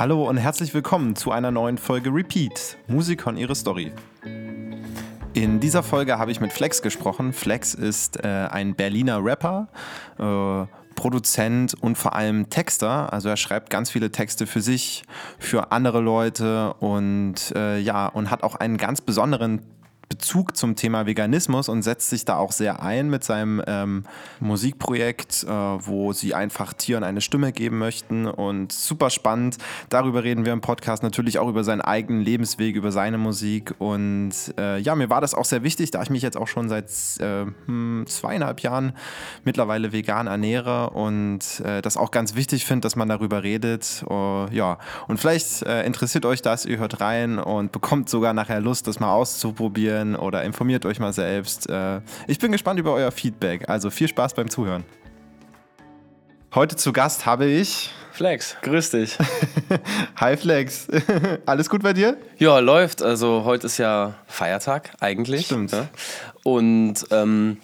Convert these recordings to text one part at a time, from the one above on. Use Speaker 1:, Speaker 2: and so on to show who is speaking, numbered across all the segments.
Speaker 1: Hallo und herzlich willkommen zu einer neuen Folge Repeat, Musik und ihre Story. In dieser Folge habe ich mit Flex gesprochen. Flex ist äh, ein Berliner Rapper, äh, Produzent und vor allem Texter. Also er schreibt ganz viele Texte für sich, für andere Leute und äh, ja, und hat auch einen ganz besonderen Bezug zum Thema Veganismus und setzt sich da auch sehr ein mit seinem ähm, Musikprojekt, äh, wo sie einfach Tieren eine Stimme geben möchten und super spannend. Darüber reden wir im Podcast natürlich auch über seinen eigenen Lebensweg, über seine Musik und äh, ja, mir war das auch sehr wichtig, da ich mich jetzt auch schon seit äh, hm, zweieinhalb Jahren mittlerweile vegan ernähre und äh, das auch ganz wichtig finde, dass man darüber redet. Uh, ja, und vielleicht äh, interessiert euch das, ihr hört rein und bekommt sogar nachher Lust, das mal auszuprobieren ausprobieren oder informiert euch mal selbst. Äh, ich bin gespannt über euer Feedback. Also viel Spaß beim Zuhören. Heute zu Gast habe ich.
Speaker 2: Flex, grüß dich.
Speaker 1: Hi Flex. Alles gut bei dir?
Speaker 2: Ja, läuft. Also heute ist ja Feiertag eigentlich.
Speaker 1: Stimmt.
Speaker 2: Ja? Und ähm,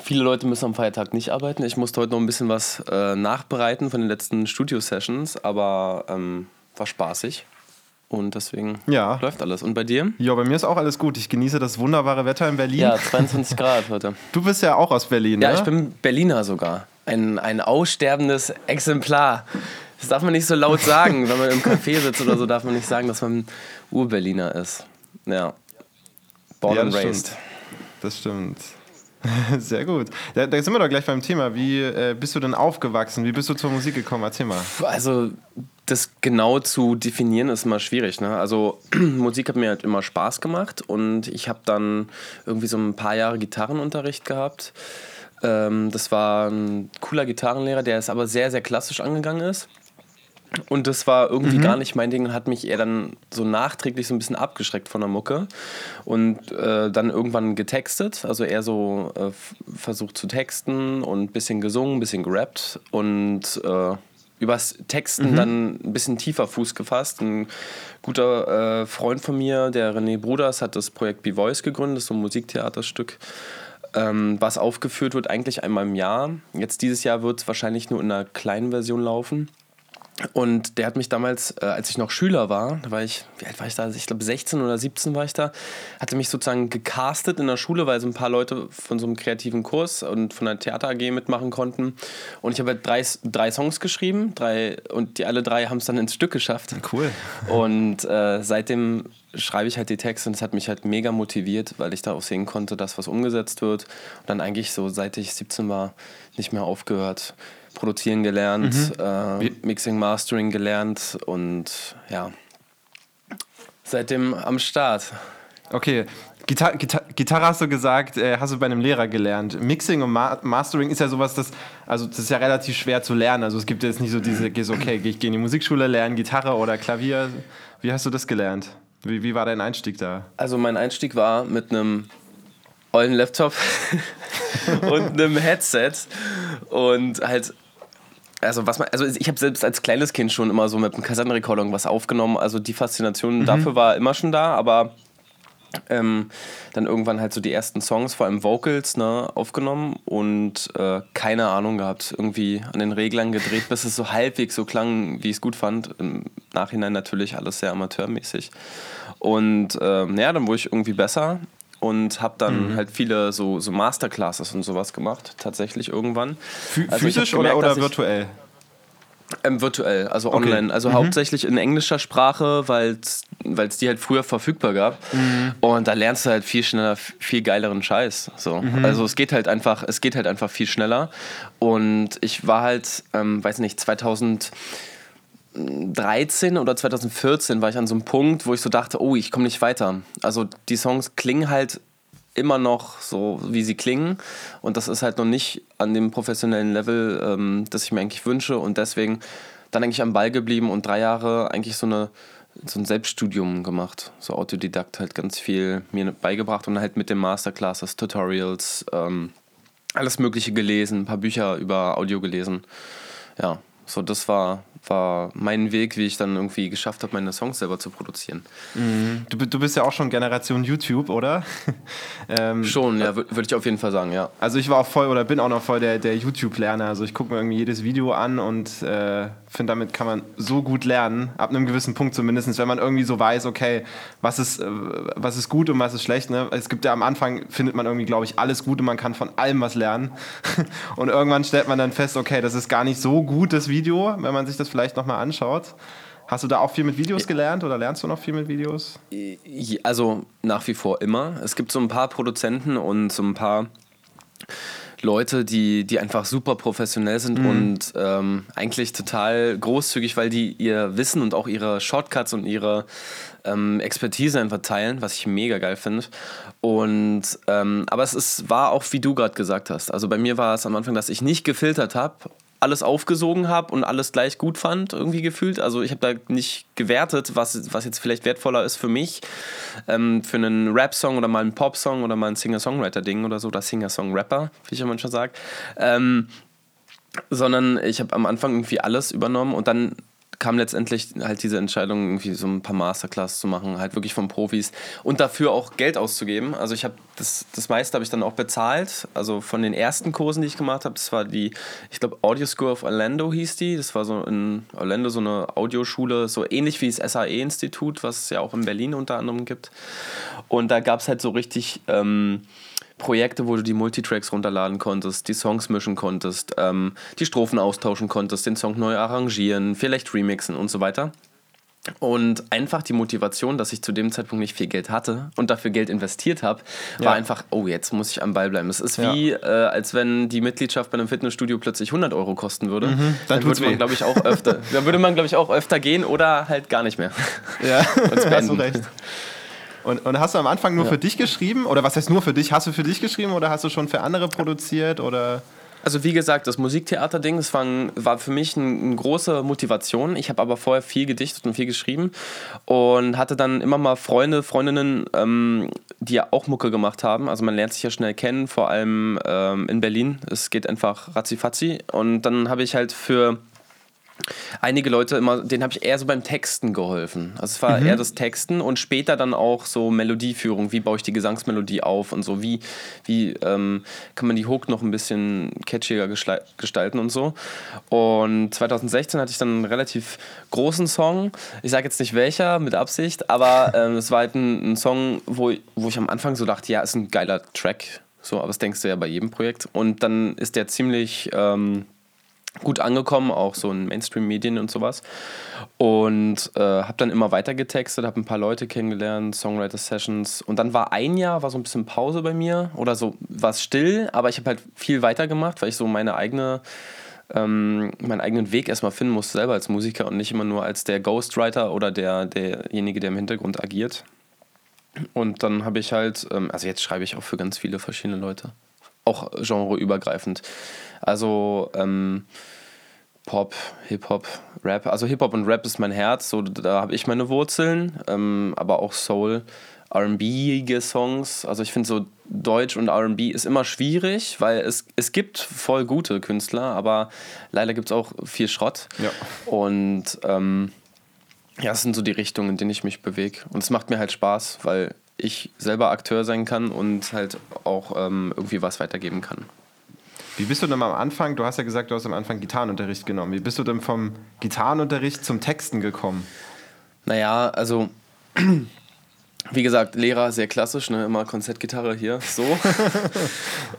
Speaker 2: viele Leute müssen am Feiertag nicht arbeiten. Ich musste heute noch ein bisschen was äh, nachbereiten von den letzten Studio-Sessions, aber ähm, war spaßig. Und deswegen
Speaker 1: ja.
Speaker 2: läuft alles. Und bei dir?
Speaker 1: Ja, bei mir ist auch alles gut. Ich genieße das wunderbare Wetter in Berlin.
Speaker 2: Ja, 22 Grad heute.
Speaker 1: Du bist ja auch aus Berlin,
Speaker 2: Ja,
Speaker 1: ne?
Speaker 2: ich bin Berliner sogar. Ein, ein aussterbendes Exemplar. Das darf man nicht so laut sagen. Wenn man im Café sitzt oder so, darf man nicht sagen, dass man Ur-Berliner ist. Ja. Born
Speaker 1: ja,
Speaker 2: and raised.
Speaker 1: Stimmt. Das stimmt. Sehr gut. Da, da, sind wir doch gleich beim Thema. Wie äh, bist du denn aufgewachsen? Wie bist du zur Musik gekommen? Erzähl mal.
Speaker 2: Also, das genau zu definieren ist immer schwierig. Ne? Also, Musik hat mir halt immer Spaß gemacht und ich habe dann irgendwie so ein paar Jahre Gitarrenunterricht gehabt. Ähm, das war ein cooler Gitarrenlehrer, der es aber sehr, sehr klassisch angegangen ist. Und das war irgendwie mhm. gar nicht mein Ding und hat mich eher dann so nachträglich so ein bisschen abgeschreckt von der Mucke. Und äh, dann irgendwann getextet, also eher so äh, versucht zu texten und ein bisschen gesungen, ein bisschen gerappt und äh, übers Texten mhm. dann ein bisschen tiefer Fuß gefasst. Ein guter äh, Freund von mir, der René Bruders, hat das Projekt B-Voice gegründet, so ein Musiktheaterstück. Ähm, was aufgeführt wird eigentlich einmal im Jahr. Jetzt dieses Jahr wird es wahrscheinlich nur in einer kleinen Version laufen. Und der hat mich damals, äh, als ich noch Schüler war, da war ich, wie alt war ich da? Ich glaube 16 oder 17 war ich da, hatte mich sozusagen gecastet in der Schule, weil so ein paar Leute von so einem kreativen Kurs und von der Theater AG mitmachen konnten. Und ich habe halt drei, drei Songs geschrieben, drei, und die alle drei haben es dann ins Stück geschafft.
Speaker 1: Cool.
Speaker 2: Und äh, seitdem schreibe ich halt die Texte und es hat mich halt mega motiviert, weil ich da auch sehen konnte, dass was umgesetzt wird. Und dann eigentlich so, seit ich 17 war, nicht mehr aufgehört produzieren gelernt, mhm. äh, Mixing, Mastering gelernt und ja, seitdem am Start.
Speaker 1: Okay, Gitar Gitar Gitarre hast du gesagt, äh, hast du bei einem Lehrer gelernt. Mixing und Ma Mastering ist ja sowas, das, also das ist ja relativ schwer zu lernen. Also es gibt jetzt nicht so diese, okay, ich gehe in die Musikschule, lerne Gitarre oder Klavier. Wie hast du das gelernt? Wie, wie war dein Einstieg da?
Speaker 2: Also mein Einstieg war mit einem ollen Laptop und einem Headset und halt also was man, also ich habe selbst als kleines Kind schon immer so mit einem Kassettenrekorder was aufgenommen. Also die Faszination mhm. dafür war immer schon da, aber ähm, dann irgendwann halt so die ersten Songs, vor allem Vocals, ne, aufgenommen und äh, keine Ahnung gehabt. Irgendwie an den Reglern gedreht, bis es so halbwegs so klang, wie ich es gut fand. Im Nachhinein natürlich alles sehr amateurmäßig. Und äh, ja, dann wurde ich irgendwie besser und habe dann mhm. halt viele so, so Masterclasses und sowas gemacht, tatsächlich irgendwann.
Speaker 1: also physisch gemerkt, oder, oder virtuell?
Speaker 2: Ähm, virtuell, also okay. online. Also mhm. hauptsächlich in englischer Sprache, weil es die halt früher verfügbar gab. Mhm. Und da lernst du halt viel schneller, viel geileren Scheiß. So. Mhm. Also es geht halt einfach, es geht halt einfach viel schneller. Und ich war halt, ähm, weiß nicht, 2000 2013 oder 2014 war ich an so einem Punkt, wo ich so dachte, oh, ich komme nicht weiter. Also die Songs klingen halt immer noch so, wie sie klingen. Und das ist halt noch nicht an dem professionellen Level, ähm, das ich mir eigentlich wünsche. Und deswegen dann eigentlich am Ball geblieben und drei Jahre eigentlich so, eine, so ein Selbststudium gemacht. So Autodidakt halt ganz viel mir beigebracht und halt mit den Masterclasses, Tutorials, ähm, alles Mögliche gelesen, ein paar Bücher über Audio gelesen. Ja, so das war war mein Weg, wie ich dann irgendwie geschafft habe, meine Songs selber zu produzieren.
Speaker 1: Mhm. Du, du bist ja auch schon Generation YouTube, oder?
Speaker 2: ähm, schon, ja, würde ich auf jeden Fall sagen, ja.
Speaker 1: Also ich war auch voll oder bin auch noch voll der, der YouTube-Lerner. Also ich gucke mir irgendwie jedes Video an und äh, finde, damit kann man so gut lernen, ab einem gewissen Punkt zumindest, wenn man irgendwie so weiß, okay, was ist, äh, was ist gut und was ist schlecht. Ne? Es gibt ja am Anfang, findet man irgendwie, glaube ich, alles gut und man kann von allem was lernen. und irgendwann stellt man dann fest, okay, das ist gar nicht so gut, das Video, wenn man sich das vielleicht nochmal anschaut. Hast du da auch viel mit Videos gelernt oder lernst du noch viel mit Videos?
Speaker 2: Also nach wie vor immer. Es gibt so ein paar Produzenten und so ein paar Leute, die, die einfach super professionell sind mhm. und ähm, eigentlich total großzügig, weil die ihr Wissen und auch ihre Shortcuts und ihre ähm, Expertise einfach teilen, was ich mega geil finde. Und ähm, aber es ist, war auch, wie du gerade gesagt hast. Also bei mir war es am Anfang, dass ich nicht gefiltert habe alles aufgesogen habe und alles gleich gut fand, irgendwie gefühlt. Also ich habe da nicht gewertet, was, was jetzt vielleicht wertvoller ist für mich, ähm, für einen Rap-Song oder mal einen Pop-Song oder mal ein Singer-Songwriter-Ding oder so, oder Singer-Song-Rapper, wie ich ja manchmal sage. Ähm, sondern ich habe am Anfang irgendwie alles übernommen und dann kam letztendlich halt diese Entscheidung, irgendwie so ein paar Masterclass zu machen, halt wirklich von Profis und dafür auch Geld auszugeben. Also ich habe das, das meiste habe ich dann auch bezahlt. Also von den ersten Kursen, die ich gemacht habe, das war die, ich glaube, Audio School of Orlando hieß die. Das war so in Orlando so eine Audioschule, so ähnlich wie das SAE-Institut, was es ja auch in Berlin unter anderem gibt. Und da gab es halt so richtig ähm, Projekte, wo du die Multitracks runterladen konntest, die Songs mischen konntest, ähm, die Strophen austauschen konntest, den Song neu arrangieren, vielleicht remixen und so weiter. Und einfach die Motivation, dass ich zu dem Zeitpunkt nicht viel Geld hatte und dafür Geld investiert habe, war ja. einfach, oh, jetzt muss ich am Ball bleiben. Es ist wie, ja. äh, als wenn die Mitgliedschaft bei einem Fitnessstudio plötzlich 100 Euro kosten würde. Mhm, dann, dann würde man, glaube ich, auch öfter, dann würde man, glaube ich, auch öfter gehen oder halt gar nicht mehr.
Speaker 1: Ja, hast du recht. Und, und hast du am Anfang nur ja. für dich geschrieben? Oder was heißt nur für dich? Hast du für dich geschrieben oder hast du schon für andere produziert? Oder?
Speaker 2: Also wie gesagt, das Musiktheater-Ding, das war, war für mich eine, eine große Motivation. Ich habe aber vorher viel gedichtet und viel geschrieben und hatte dann immer mal Freunde, Freundinnen, ähm, die ja auch Mucke gemacht haben. Also man lernt sich ja schnell kennen, vor allem ähm, in Berlin. Es geht einfach ratzi Und dann habe ich halt für einige Leute immer, denen habe ich eher so beim Texten geholfen. Also es war mhm. eher das Texten und später dann auch so Melodieführung, wie baue ich die Gesangsmelodie auf und so, wie, wie ähm, kann man die Hook noch ein bisschen catchiger gestalten und so. Und 2016 hatte ich dann einen relativ großen Song. Ich sage jetzt nicht welcher, mit Absicht, aber ähm, es war halt ein, ein Song, wo, wo ich am Anfang so dachte, ja, ist ein geiler Track. So, aber das denkst du ja bei jedem Projekt. Und dann ist der ziemlich... Ähm, gut angekommen, auch so in Mainstream-Medien und sowas. Und äh, habe dann immer weiter getextet, habe ein paar Leute kennengelernt, Songwriter-Sessions. Und dann war ein Jahr, war so ein bisschen Pause bei mir oder so, war still, aber ich habe halt viel weiter gemacht, weil ich so meine eigene, ähm, meinen eigenen Weg erstmal finden musste, selber als Musiker und nicht immer nur als der Ghostwriter oder der, derjenige, der im Hintergrund agiert. Und dann habe ich halt, ähm, also jetzt schreibe ich auch für ganz viele verschiedene Leute, auch genreübergreifend. Also ähm, Pop, Hip-Hop, Rap. Also Hip-Hop und Rap ist mein Herz, so da habe ich meine Wurzeln, ähm, aber auch Soul, RB-ige Songs. Also ich finde so Deutsch und RB ist immer schwierig, weil es, es gibt voll gute Künstler, aber leider gibt es auch viel Schrott. Ja. Und ähm, ja, das sind so die Richtungen, in denen ich mich bewege. Und es macht mir halt Spaß, weil ich selber Akteur sein kann und halt auch ähm, irgendwie was weitergeben kann.
Speaker 1: Wie bist du denn am Anfang, du hast ja gesagt, du hast am Anfang Gitarrenunterricht genommen. Wie bist du denn vom Gitarrenunterricht zum Texten gekommen?
Speaker 2: Naja, also wie gesagt, Lehrer sehr klassisch, ne? immer Konzertgitarre hier, so.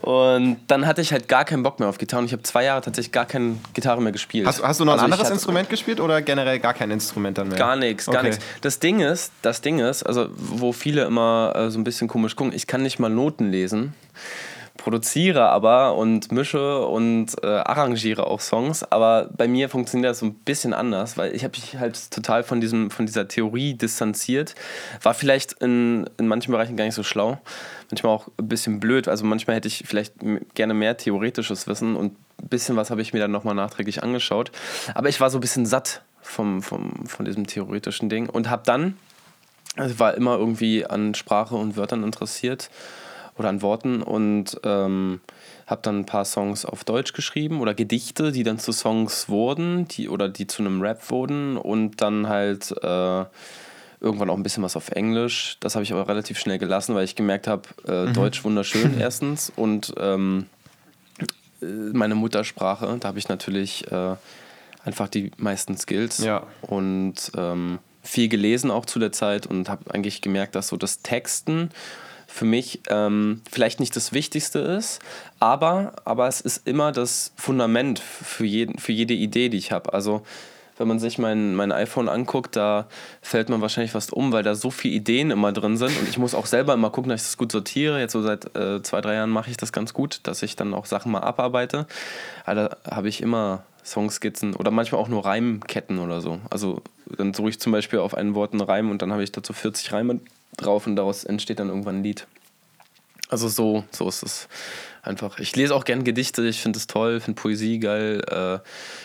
Speaker 2: und dann hatte ich halt gar keinen Bock mehr auf Gitarre und ich habe zwei Jahre tatsächlich gar keine Gitarre mehr gespielt.
Speaker 1: Hast, hast du noch also ein anderes Instrument gespielt oder generell gar kein Instrument dann mehr?
Speaker 2: Gar nichts, gar okay. nichts. Das Ding ist, das Ding ist, also wo viele immer äh, so ein bisschen komisch gucken, ich kann nicht mal Noten lesen produziere aber und mische und äh, arrangiere auch Songs, aber bei mir funktioniert das so ein bisschen anders, weil ich habe mich halt total von, diesem, von dieser Theorie distanziert. War vielleicht in, in manchen Bereichen gar nicht so schlau, manchmal auch ein bisschen blöd. Also manchmal hätte ich vielleicht gerne mehr theoretisches Wissen und ein bisschen was habe ich mir dann nochmal nachträglich angeschaut. Aber ich war so ein bisschen satt vom, vom, von diesem theoretischen Ding und habe dann, also war immer irgendwie an Sprache und Wörtern interessiert oder an Worten und ähm, habe dann ein paar Songs auf Deutsch geschrieben oder Gedichte, die dann zu Songs wurden, die oder die zu einem Rap wurden und dann halt äh, irgendwann auch ein bisschen was auf Englisch. Das habe ich aber relativ schnell gelassen, weil ich gemerkt habe, äh, mhm. Deutsch wunderschön erstens und ähm, äh, meine Muttersprache, da habe ich natürlich äh, einfach die meisten Skills.
Speaker 1: Ja.
Speaker 2: Und ähm, viel gelesen auch zu der Zeit und habe eigentlich gemerkt, dass so das Texten für mich ähm, vielleicht nicht das Wichtigste ist, aber, aber es ist immer das Fundament für, jeden, für jede Idee, die ich habe. Also wenn man sich mein, mein iPhone anguckt, da fällt man wahrscheinlich fast um, weil da so viele Ideen immer drin sind. Und ich muss auch selber immer gucken, dass ich das gut sortiere. Jetzt so seit äh, zwei, drei Jahren mache ich das ganz gut, dass ich dann auch Sachen mal abarbeite. Aber da habe ich immer Songskizzen oder manchmal auch nur Reimketten oder so. Also dann suche ich zum Beispiel auf ein Wort einen Reim und dann habe ich dazu 40 Reime drauf und daraus entsteht dann irgendwann ein Lied. Also so, so ist es einfach. Ich lese auch gern Gedichte, ich finde es toll, finde Poesie geil. Äh,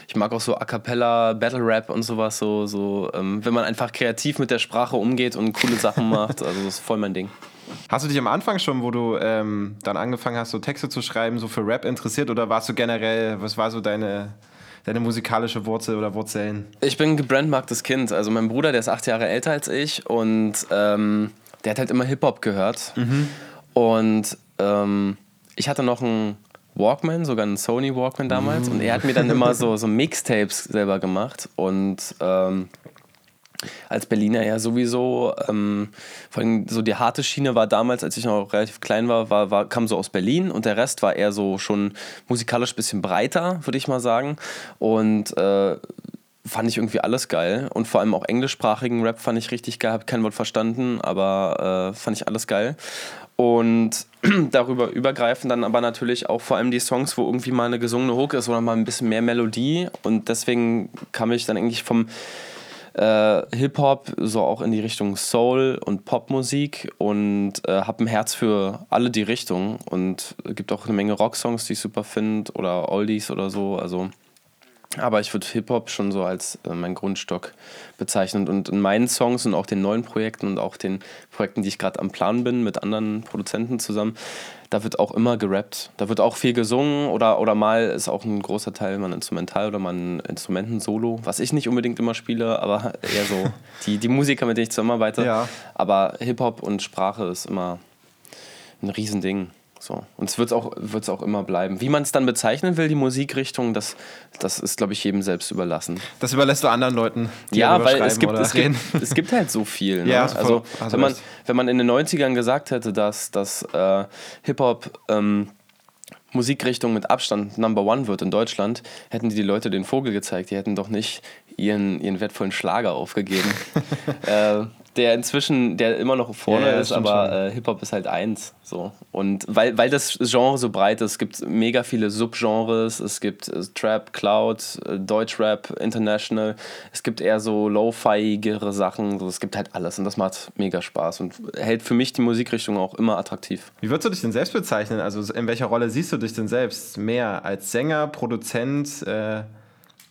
Speaker 2: ich mag auch so A Cappella, Battle Rap und sowas, so, so ähm, wenn man einfach kreativ mit der Sprache umgeht und coole Sachen macht, also das ist voll mein Ding.
Speaker 1: Hast du dich am Anfang schon, wo du ähm, dann angefangen hast, so Texte zu schreiben, so für Rap interessiert oder warst du generell, was war so deine, deine musikalische Wurzel oder Wurzeln?
Speaker 2: Ich bin gebrandmarktes Kind. Also mein Bruder, der ist acht Jahre älter als ich und ähm, der hat halt immer Hip-Hop gehört. Mhm. Und ähm, ich hatte noch einen Walkman, sogar einen Sony Walkman damals. Und er hat mir dann immer so, so Mixtapes selber gemacht. Und ähm, als Berliner ja sowieso, ähm, vor allem so die harte Schiene war damals, als ich noch relativ klein war, war, war, kam so aus Berlin und der Rest war eher so schon musikalisch ein bisschen breiter, würde ich mal sagen. Und äh, fand ich irgendwie alles geil. Und vor allem auch englischsprachigen Rap fand ich richtig geil. Habe kein Wort verstanden, aber äh, fand ich alles geil. Und darüber übergreifen dann aber natürlich auch vor allem die Songs, wo irgendwie mal eine gesungene Hook ist oder mal ein bisschen mehr Melodie. Und deswegen kam ich dann eigentlich vom äh, Hip-Hop so auch in die Richtung Soul und Popmusik und äh, habe ein Herz für alle die Richtungen. Und gibt auch eine Menge Rocksongs, die ich super finde oder Oldies oder so. Also aber ich würde Hip-Hop schon so als äh, mein Grundstock bezeichnen. Und in meinen Songs und auch den neuen Projekten und auch den Projekten, die ich gerade am Plan bin, mit anderen Produzenten zusammen, da wird auch immer gerappt. Da wird auch viel gesungen oder, oder mal ist auch ein großer Teil mal ein Instrumental oder mal ein Instrumentensolo, was ich nicht unbedingt immer spiele, aber eher so die, die Musiker, mit denen ich zusammenarbeite. Ja. Aber Hip-Hop und Sprache ist immer ein Riesending. So. Und es wird es auch, wird's auch immer bleiben. Wie man es dann bezeichnen will, die Musikrichtung, das, das ist, glaube ich, jedem selbst überlassen.
Speaker 1: Das überlässt du anderen Leuten.
Speaker 2: Ja, weil es gibt, es, gibt, es gibt halt so viel. Ne? Ja, also, also wenn, man, wenn man in den 90ern gesagt hätte, dass, dass äh, Hip-Hop. Ähm, Musikrichtung mit Abstand Number One wird in Deutschland, hätten die, die Leute den Vogel gezeigt. Die hätten doch nicht ihren, ihren wertvollen Schlager aufgegeben. äh, der inzwischen, der immer noch vorne ja, ist, aber äh, Hip-Hop ist halt eins. So. Und weil, weil das Genre so breit ist, es gibt mega viele Subgenres, es gibt äh, Trap, Cloud, äh, Deutschrap, International, es gibt eher so lo-fi-igere Sachen, so, es gibt halt alles und das macht mega Spaß und hält für mich die Musikrichtung auch immer attraktiv.
Speaker 1: Wie würdest du dich denn selbst bezeichnen? Also in welcher Rolle siehst du dich denn selbst? Mehr als Sänger, Produzent äh,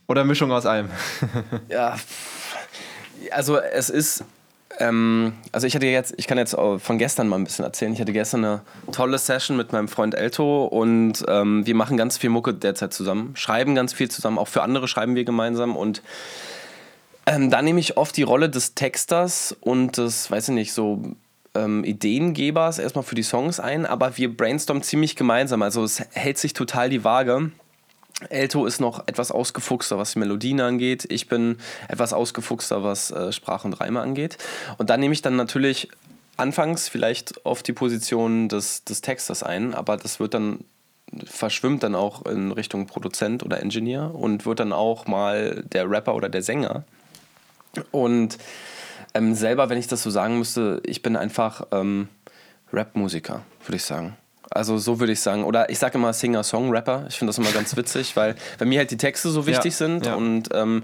Speaker 1: oder Mischung aus allem?
Speaker 2: ja, also es ist ähm, also ich hatte jetzt, ich kann jetzt von gestern mal ein bisschen erzählen. Ich hatte gestern eine tolle Session mit meinem Freund Elto und ähm, wir machen ganz viel Mucke derzeit zusammen, schreiben ganz viel zusammen, auch für andere schreiben wir gemeinsam und ähm, da nehme ich oft die Rolle des Texters und des, weiß ich nicht, so ähm, Ideengebers erstmal für die Songs ein, aber wir brainstormen ziemlich gemeinsam. Also es hält sich total die Waage. Elto ist noch etwas ausgefuchster, was die Melodien angeht. Ich bin etwas ausgefuchster, was äh, Sprache und Reime angeht. Und dann nehme ich dann natürlich anfangs vielleicht auf die Position des, des Texters ein, aber das wird dann verschwimmt dann auch in Richtung Produzent oder Engineer und wird dann auch mal der Rapper oder der Sänger. Und ähm, selber, wenn ich das so sagen müsste, ich bin einfach ähm, Rap-Musiker, würde ich sagen. Also so würde ich sagen. Oder ich sage immer Singer-Song-Rapper. Ich finde das immer ganz witzig, weil bei mir halt die Texte so wichtig ja, sind ja. und ähm,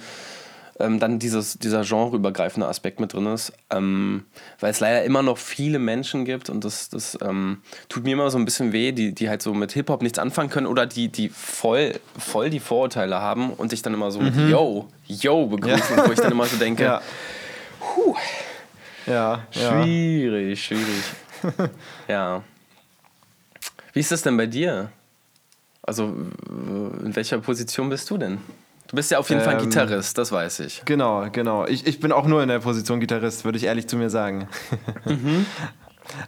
Speaker 2: ähm, dann dieses, dieser genreübergreifende Aspekt mit drin ist. Ähm, weil es leider immer noch viele Menschen gibt und das, das ähm, tut mir immer so ein bisschen weh, die, die halt so mit Hip-Hop nichts anfangen können oder die, die voll, voll die Vorurteile haben und dich dann immer so mhm. mit Yo, Yo begrüßen, ja. wo ich dann immer so denke, ja. Puh,
Speaker 1: ja,
Speaker 2: schwierig, schwierig. ja. Wie ist das denn bei dir? Also, in welcher Position bist du denn? Du bist ja auf jeden ähm, Fall Gitarrist, das weiß ich.
Speaker 1: Genau, genau. Ich, ich bin auch nur in der Position Gitarrist, würde ich ehrlich zu mir sagen. Mhm.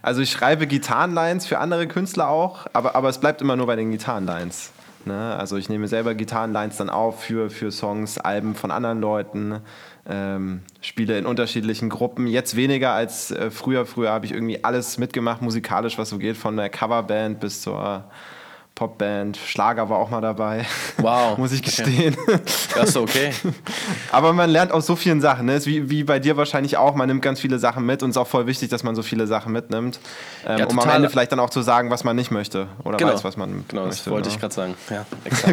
Speaker 1: Also ich schreibe Gitarrenlines für andere Künstler auch, aber, aber es bleibt immer nur bei den Gitarrenlines. Ne? Also ich nehme selber Gitarrenlines dann auf für, für Songs, Alben von anderen Leuten, ähm, spiele in unterschiedlichen Gruppen. Jetzt weniger als äh, früher. Früher habe ich irgendwie alles mitgemacht, musikalisch, was so geht, von der Coverband bis zur Popband, Schlager war auch mal dabei.
Speaker 2: Wow.
Speaker 1: Muss ich gestehen.
Speaker 2: Okay. Achso, okay.
Speaker 1: Aber man lernt aus so vielen Sachen. Ne? Ist wie, wie bei dir wahrscheinlich auch. Man nimmt ganz viele Sachen mit und es ist auch voll wichtig, dass man so viele Sachen mitnimmt. Ähm, ja, um am Ende vielleicht dann auch zu sagen, was man nicht möchte. Oder
Speaker 2: genau.
Speaker 1: weiß, was man
Speaker 2: genau, möchte. Genau, das wollte ne? ich gerade sagen. Ja,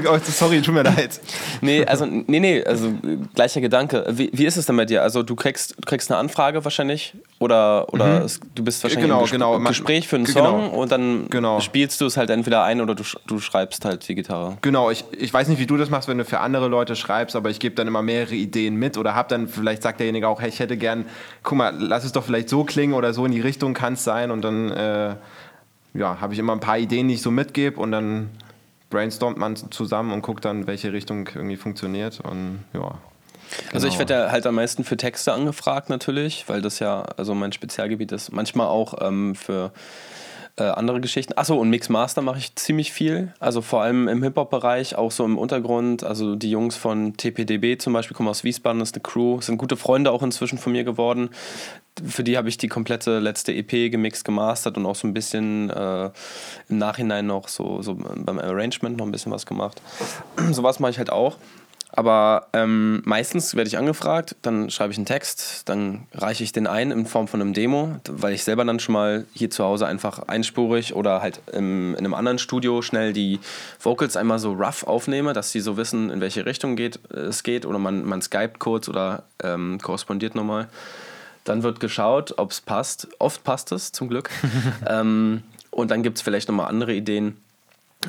Speaker 1: oh, Sorry, tut mir leid.
Speaker 2: Nee, also, nee, nee, also gleicher Gedanke. Wie, wie ist es denn bei dir? Also du kriegst, du kriegst eine Anfrage wahrscheinlich oder, oder mhm. es, du bist wahrscheinlich
Speaker 1: genau,
Speaker 2: im, Ges
Speaker 1: genau.
Speaker 2: Gespräch für einen
Speaker 1: genau.
Speaker 2: Song und dann
Speaker 1: genau.
Speaker 2: spielst du es halt entweder ein oder du, du schreibst halt die Gitarre.
Speaker 1: Genau, ich, ich weiß nicht, wie du das machst, wenn du für andere Leute schreibst, aber ich gebe dann immer mehrere Ideen mit oder hab dann, vielleicht sagt derjenige auch, hey, ich hätte gern, guck mal, lass es doch vielleicht so klingen oder so in die Richtung kann es sein und dann äh, ja, habe ich immer ein paar Ideen, die ich so mitgebe und dann brainstormt man zusammen und guckt dann, welche Richtung irgendwie funktioniert und ja.
Speaker 2: Genau. Also ich genau. werde ja halt am meisten für Texte angefragt natürlich, weil das ja also mein Spezialgebiet ist. Manchmal auch ähm, für äh, andere Geschichten. Achso, und Mix Master mache ich ziemlich viel. Also vor allem im Hip-Hop-Bereich, auch so im Untergrund. Also die Jungs von TPDB zum Beispiel kommen aus Wiesbaden, das ist eine Crew, sind gute Freunde auch inzwischen von mir geworden. Für die habe ich die komplette letzte EP gemixt, gemastert und auch so ein bisschen äh, im Nachhinein noch so, so beim Arrangement noch ein bisschen was gemacht. Sowas mache ich halt auch. Aber ähm, meistens werde ich angefragt, dann schreibe ich einen Text, dann reiche ich den ein in Form von einem Demo, weil ich selber dann schon mal hier zu Hause einfach einspurig oder halt im, in einem anderen Studio schnell die Vocals einmal so rough aufnehme, dass sie so wissen, in welche Richtung geht, es geht oder man, man skypt kurz oder ähm, korrespondiert nochmal. Dann wird geschaut, ob es passt. Oft passt es, zum Glück. ähm, und dann gibt es vielleicht nochmal andere Ideen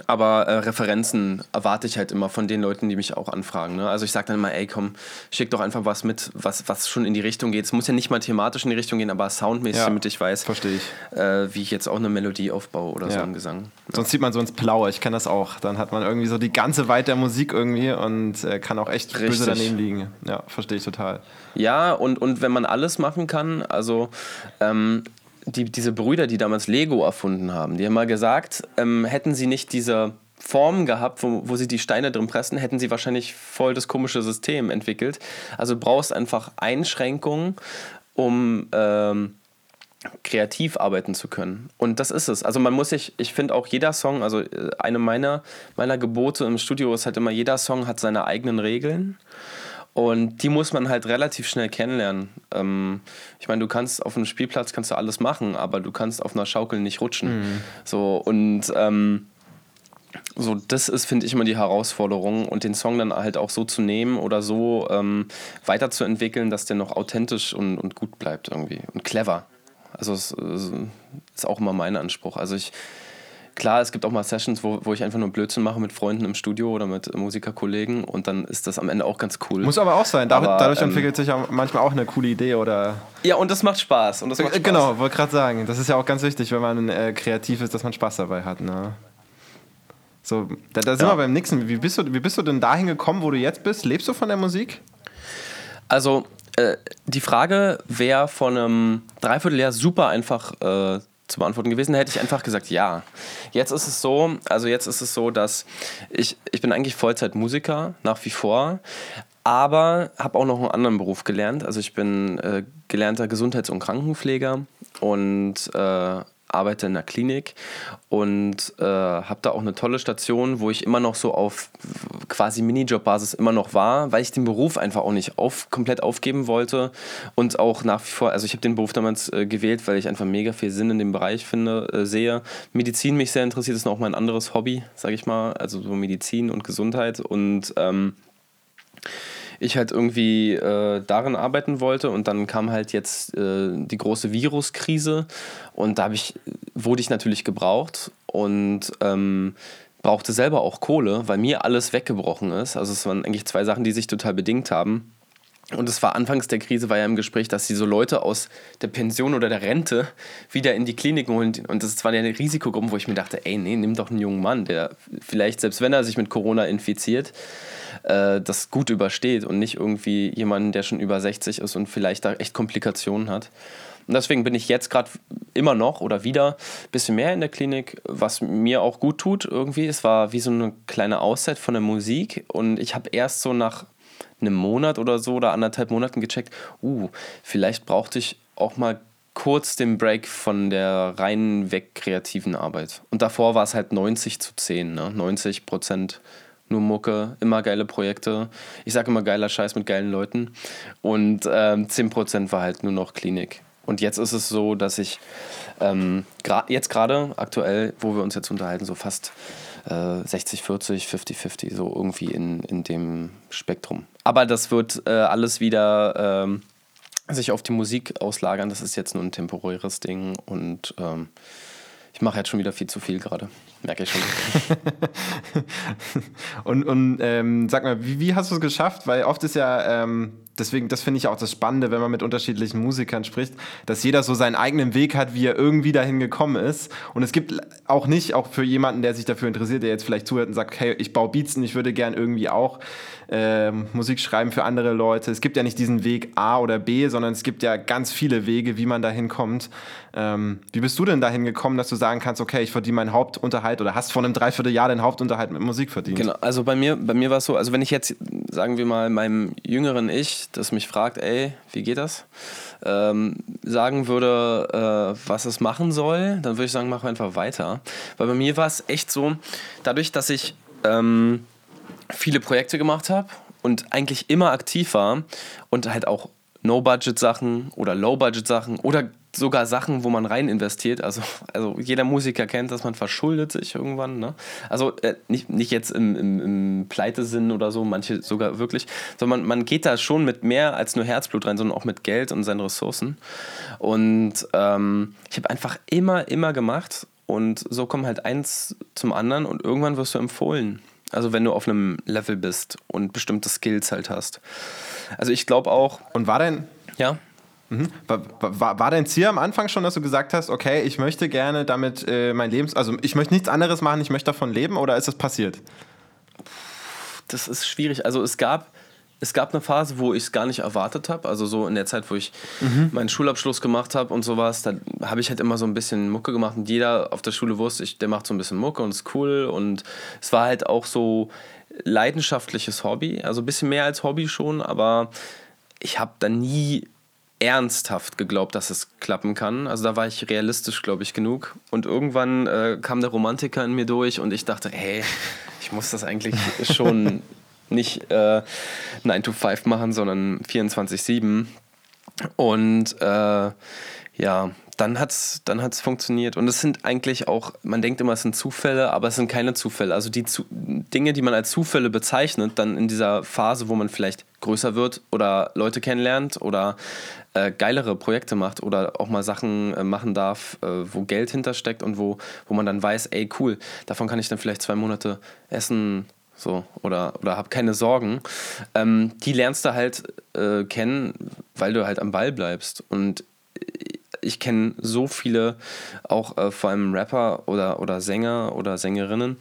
Speaker 2: aber äh, Referenzen erwarte ich halt immer von den Leuten, die mich auch anfragen. Ne? Also ich sage dann immer, ey komm, schick doch einfach was mit, was, was schon in die Richtung geht. Es muss ja nicht mal thematisch in die Richtung gehen, aber soundmäßig,
Speaker 1: ja,
Speaker 2: damit ich weiß,
Speaker 1: verstehe ich.
Speaker 2: Äh, wie ich jetzt auch eine Melodie aufbaue oder ja. so einen Gesang.
Speaker 1: Ja. Sonst zieht man so ins Blaue, ich kenne das auch. Dann hat man irgendwie so die ganze Weite der Musik irgendwie und äh, kann auch echt Richtig. böse daneben liegen. Ja, verstehe ich total.
Speaker 2: Ja, und, und wenn man alles machen kann, also ähm, die, diese Brüder, die damals Lego erfunden haben, die haben mal gesagt, ähm, hätten sie nicht diese Form gehabt, wo, wo sie die Steine drin pressen, hätten sie wahrscheinlich voll das komische System entwickelt. Also brauchst einfach Einschränkungen, um ähm, kreativ arbeiten zu können. Und das ist es. Also man muss sich, ich finde auch jeder Song, also äh, eine meiner, meiner Gebote im Studio ist halt immer, jeder Song hat seine eigenen Regeln. Und die muss man halt relativ schnell kennenlernen. Ähm, ich meine, du kannst auf einem Spielplatz kannst du alles machen, aber du kannst auf einer Schaukel nicht rutschen. Mhm. So und ähm, so, das ist, finde ich, immer die Herausforderung und den Song dann halt auch so zu nehmen oder so ähm, weiterzuentwickeln, dass der noch authentisch und, und gut bleibt irgendwie und clever. Also, es ist auch immer mein Anspruch. Also, ich, klar, es gibt auch mal Sessions, wo, wo ich einfach nur Blödsinn mache mit Freunden im Studio oder mit Musikerkollegen und dann ist das am Ende auch ganz cool.
Speaker 1: Muss aber auch sein. Dadurch, aber, dadurch ähm, entwickelt sich ja manchmal auch eine coole Idee oder.
Speaker 2: Ja, und das macht Spaß. Und das macht
Speaker 1: Spaß. Genau, wollte gerade sagen. Das ist ja auch ganz wichtig, wenn man äh, kreativ ist, dass man Spaß dabei hat. Ne? So, da, da sind ja. wir beim nächsten. Wie bist, du, wie bist du denn dahin gekommen, wo du jetzt bist? Lebst du von der Musik?
Speaker 2: Also, äh, die Frage wäre von einem Dreivierteljahr super einfach äh, zu beantworten gewesen, hätte ich einfach gesagt, ja. Jetzt ist es so, also jetzt ist es so, dass ich, ich bin eigentlich Vollzeitmusiker nach wie vor, aber habe auch noch einen anderen Beruf gelernt. Also ich bin äh, gelernter Gesundheits- und Krankenpfleger und äh, arbeite in der Klinik und äh, habe da auch eine tolle Station, wo ich immer noch so auf quasi Minijob-Basis immer noch war, weil ich den Beruf einfach auch nicht auf, komplett aufgeben wollte und auch nach wie vor, also ich habe den Beruf damals äh, gewählt, weil ich einfach mega viel Sinn in dem Bereich finde, äh, sehe. Medizin mich sehr interessiert, ist auch mein anderes Hobby, sage ich mal, also so Medizin und Gesundheit und ähm, ich halt irgendwie äh, darin arbeiten wollte und dann kam halt jetzt äh, die große Viruskrise und da ich, wurde ich natürlich gebraucht und ähm, brauchte selber auch Kohle, weil mir alles weggebrochen ist. Also es waren eigentlich zwei Sachen, die sich total bedingt haben. Und es war anfangs der Krise, war ja im Gespräch, dass sie so Leute aus der Pension oder der Rente wieder in die Kliniken holen. Und das war ja eine Risikogruppe, wo ich mir dachte, ey, nee, nimm doch einen jungen Mann, der vielleicht, selbst wenn er sich mit Corona infiziert, äh, das gut übersteht und nicht irgendwie jemanden, der schon über 60 ist und vielleicht da echt Komplikationen hat. Und deswegen bin ich jetzt gerade immer noch oder wieder ein bisschen mehr in der Klinik, was mir auch gut tut irgendwie. Es war wie so eine kleine Auszeit von der Musik und ich habe erst so nach einem Monat oder so oder anderthalb Monaten gecheckt, uh, vielleicht brauchte ich auch mal kurz den Break von der rein weg kreativen Arbeit. Und davor war es halt 90 zu 10, ne? 90 Prozent nur Mucke, immer geile Projekte. Ich sage immer geiler Scheiß mit geilen Leuten. Und ähm, 10% war halt nur noch Klinik. Und jetzt ist es so, dass ich ähm, jetzt gerade aktuell, wo wir uns jetzt unterhalten, so fast äh, 60, 40, 50, 50, so irgendwie in, in dem Spektrum. Aber das wird äh, alles wieder ähm, sich auf die Musik auslagern. Das ist jetzt nur ein temporäres Ding und ähm, ich mache jetzt schon wieder viel zu viel gerade. Merke ich schon.
Speaker 1: und und ähm, sag mal, wie, wie hast du es geschafft? Weil oft ist ja, ähm, deswegen, das finde ich auch das Spannende, wenn man mit unterschiedlichen Musikern spricht, dass jeder so seinen eigenen Weg hat, wie er irgendwie dahin gekommen ist. Und es gibt auch nicht, auch für jemanden, der sich dafür interessiert, der jetzt vielleicht zuhört und sagt, hey, ich baue Beats und ich würde gern irgendwie auch äh, Musik schreiben für andere Leute. Es gibt ja nicht diesen Weg A oder B, sondern es gibt ja ganz viele Wege, wie man dahin kommt. Ähm, wie bist du denn dahin gekommen, dass du sagen kannst, okay, ich verdiene meinen Hauptunterhalt oder hast vor einem Dreivierteljahr den Hauptunterhalt mit Musik verdient?
Speaker 2: Genau, also bei mir, bei mir war es so, also wenn ich jetzt, sagen wir mal, meinem jüngeren Ich, das mich fragt, ey, wie geht das? Ähm, sagen würde, äh, was es machen soll, dann würde ich sagen, mach einfach weiter. Weil bei mir war es echt so, dadurch, dass ich ähm, viele Projekte gemacht habe und eigentlich immer aktiv war und halt auch No-Budget-Sachen oder Low-Budget-Sachen oder sogar Sachen, wo man rein investiert. Also, also jeder Musiker kennt, dass man verschuldet sich irgendwann. Ne? Also äh, nicht, nicht jetzt im, im, im Pleitesinn oder so, manche sogar wirklich, sondern man, man geht da schon mit mehr als nur Herzblut rein, sondern auch mit Geld und seinen Ressourcen. Und ähm, ich habe einfach immer, immer gemacht und so kommt halt eins zum anderen und irgendwann wirst du empfohlen. Also wenn du auf einem Level bist und bestimmte Skills halt hast. Also ich glaube auch.
Speaker 1: Und war denn.
Speaker 2: Ja.
Speaker 1: Mhm. War, war, war, dein Ziel am Anfang schon, dass du gesagt hast, okay, ich möchte gerne damit äh, mein Lebens, also ich möchte nichts anderes machen, ich möchte davon leben oder ist das passiert?
Speaker 2: Das ist schwierig. Also es gab es gab eine Phase, wo ich es gar nicht erwartet habe. Also so in der Zeit, wo ich mhm. meinen Schulabschluss gemacht habe und sowas, da habe ich halt immer so ein bisschen Mucke gemacht und jeder auf der Schule wusste, ich, der macht so ein bisschen Mucke und ist cool. Und es war halt auch so leidenschaftliches Hobby, also ein bisschen mehr als Hobby schon, aber ich habe da nie ernsthaft geglaubt, dass es klappen kann. Also da war ich realistisch, glaube ich, genug. Und irgendwann äh, kam der Romantiker in mir durch und ich dachte, hey, ich muss das eigentlich schon nicht äh, 9 to 5 machen, sondern 24-7. Und äh, ja, dann hat es dann hat's funktioniert. Und es sind eigentlich auch, man denkt immer, es sind Zufälle, aber es sind keine Zufälle. Also die Zu Dinge, die man als Zufälle bezeichnet, dann in dieser Phase, wo man vielleicht größer wird oder Leute kennenlernt oder äh, geilere Projekte macht oder auch mal Sachen äh, machen darf, äh, wo Geld hintersteckt und wo, wo man dann weiß, ey cool, davon kann ich dann vielleicht zwei Monate essen so oder, oder hab keine Sorgen, ähm, die lernst du halt äh, kennen, weil du halt am Ball bleibst. Und ich kenne so viele, auch äh, vor allem Rapper oder, oder Sänger oder Sängerinnen,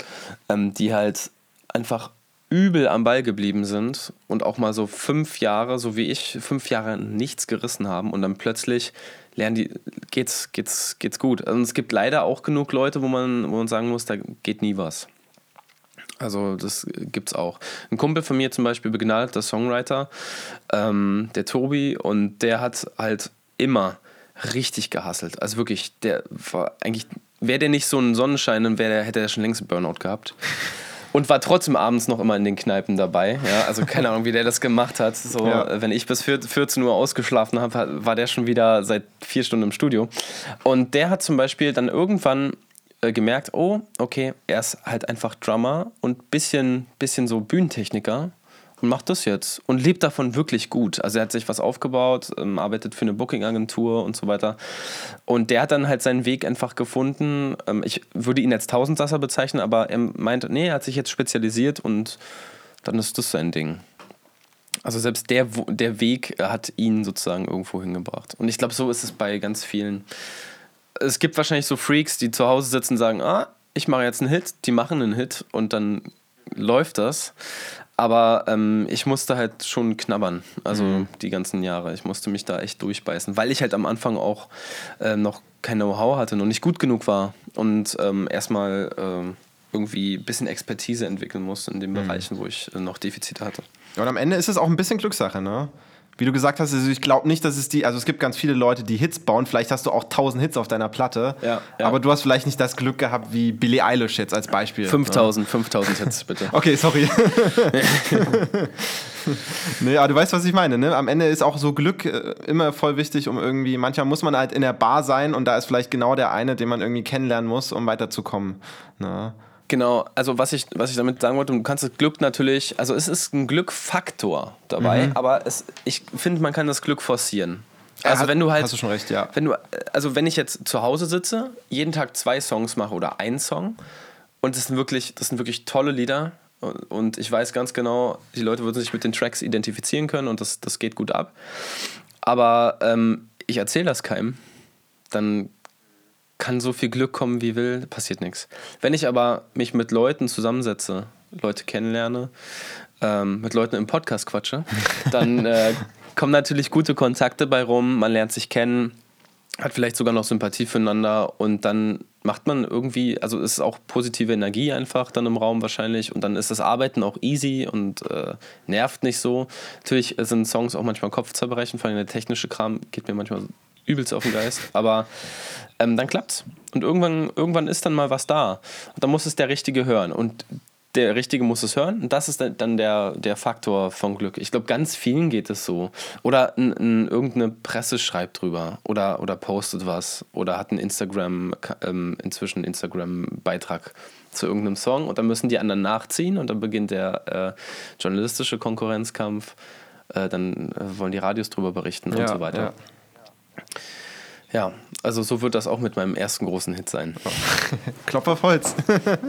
Speaker 2: ähm, die halt einfach übel am Ball geblieben sind und auch mal so fünf Jahre, so wie ich, fünf Jahre nichts gerissen haben und dann plötzlich lernen die, geht's, geht's, geht's gut. Also es gibt leider auch genug Leute, wo man, wo man sagen muss, da geht nie was. Also das gibt's auch. Ein Kumpel von mir zum Beispiel, begnadeter Songwriter, ähm, der Tobi, und der hat halt immer richtig gehasselt. Also wirklich, der war eigentlich, wäre der nicht so ein Sonnenschein, dann wäre der, hätte er schon längst einen Burnout gehabt. Und war trotzdem abends noch immer in den Kneipen dabei. Ja, also keine Ahnung, wie der das gemacht hat. So, ja. Wenn ich bis 14 Uhr ausgeschlafen habe, war der schon wieder seit vier Stunden im Studio. Und der hat zum Beispiel dann irgendwann äh, gemerkt, oh, okay, er ist halt einfach Drummer und bisschen, bisschen so Bühnentechniker und macht das jetzt und lebt davon wirklich gut. Also er hat sich was aufgebaut, ähm, arbeitet für eine Booking-Agentur und so weiter. Und der hat dann halt seinen Weg einfach gefunden. Ähm, ich würde ihn als Tausendsasser bezeichnen, aber er meint, nee, er hat sich jetzt spezialisiert und dann ist das sein Ding. Also selbst der, der Weg hat ihn sozusagen irgendwo hingebracht. Und ich glaube, so ist es bei ganz vielen es gibt wahrscheinlich so Freaks, die zu Hause sitzen und sagen, ah, ich mache jetzt einen Hit, die machen einen Hit und dann läuft das. Aber ähm, ich musste halt schon knabbern, also mhm. die ganzen Jahre. Ich musste mich da echt durchbeißen, weil ich halt am Anfang auch äh, noch kein Know-how hatte, noch nicht gut genug war und ähm, erstmal äh, irgendwie ein bisschen Expertise entwickeln musste in den mhm. Bereichen, wo ich äh, noch Defizite hatte.
Speaker 1: Und am Ende ist es auch ein bisschen Glückssache, ne? Wie du gesagt hast, also ich glaube nicht, dass es die, also es gibt ganz viele Leute, die Hits bauen. Vielleicht hast du auch 1000 Hits auf deiner Platte,
Speaker 2: ja, ja.
Speaker 1: aber du hast vielleicht nicht das Glück gehabt wie Billie Eilish jetzt als Beispiel.
Speaker 2: 5000, ne? 5000 Hits bitte.
Speaker 1: okay, sorry. nee, aber du weißt, was ich meine. Ne? Am Ende ist auch so Glück äh, immer voll wichtig, um irgendwie, manchmal muss man halt in der Bar sein und da ist vielleicht genau der eine, den man irgendwie kennenlernen muss, um weiterzukommen. Ne?
Speaker 2: Genau, also was ich, was ich damit sagen wollte, du kannst das Glück natürlich, also es ist ein Glückfaktor dabei, mhm. aber es, ich finde, man kann das Glück forcieren. Also wenn du halt,
Speaker 1: hast du schon recht, ja.
Speaker 2: Wenn du, also wenn ich jetzt zu Hause sitze, jeden Tag zwei Songs mache oder einen Song und das sind wirklich, das sind wirklich tolle Lieder und ich weiß ganz genau, die Leute würden sich mit den Tracks identifizieren können und das, das geht gut ab. Aber ähm, ich erzähle das keinem, dann kann so viel Glück kommen, wie will, passiert nichts. Wenn ich aber mich mit Leuten zusammensetze, Leute kennenlerne, ähm, mit Leuten im Podcast quatsche, dann äh, kommen natürlich gute Kontakte bei rum, man lernt sich kennen, hat vielleicht sogar noch Sympathie füreinander und dann macht man irgendwie, also ist auch positive Energie einfach dann im Raum wahrscheinlich und dann ist das Arbeiten auch easy und äh, nervt nicht so. Natürlich sind Songs auch manchmal Kopfzerbrechen, vor allem der technische Kram geht mir manchmal übelst auf den Geist, aber ähm, dann klappt's. Und irgendwann, irgendwann ist dann mal was da. Und dann muss es der Richtige hören. Und der Richtige muss es hören. Und das ist dann der, der Faktor von Glück. Ich glaube, ganz vielen geht es so. Oder n, n, irgendeine Presse schreibt drüber oder, oder postet was oder hat einen Instagram, ähm, inzwischen Instagram-Beitrag zu irgendeinem Song und dann müssen die anderen nachziehen und dann beginnt der äh, journalistische Konkurrenzkampf. Äh, dann äh, wollen die Radios drüber berichten ja, und so weiter. Ja. Ja, also so wird das auch mit meinem ersten großen Hit sein.
Speaker 1: Klopf auf Holz.